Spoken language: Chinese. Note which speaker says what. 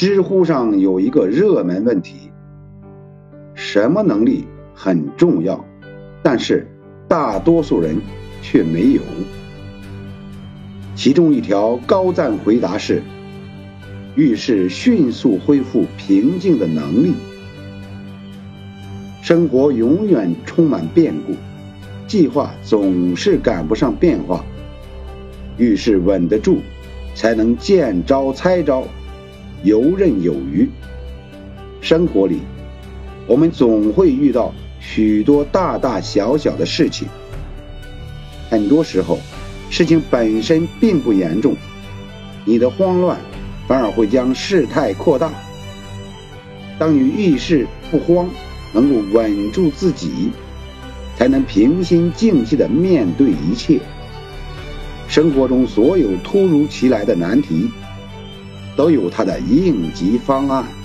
Speaker 1: 知乎上有一个热门问题：什么能力很重要，但是大多数人却没有？其中一条高赞回答是：遇事迅速恢复平静的能力。生活永远充满变故，计划总是赶不上变化。遇事稳得住，才能见招拆招，游刃有余。生活里，我们总会遇到许多大大小小的事情，很多时候，事情本身并不严重，你的慌乱反而会将事态扩大。当你遇事不慌，能够稳住自己，才能平心静气地面对一切。生活中所有突如其来的难题，都有它的应急方案。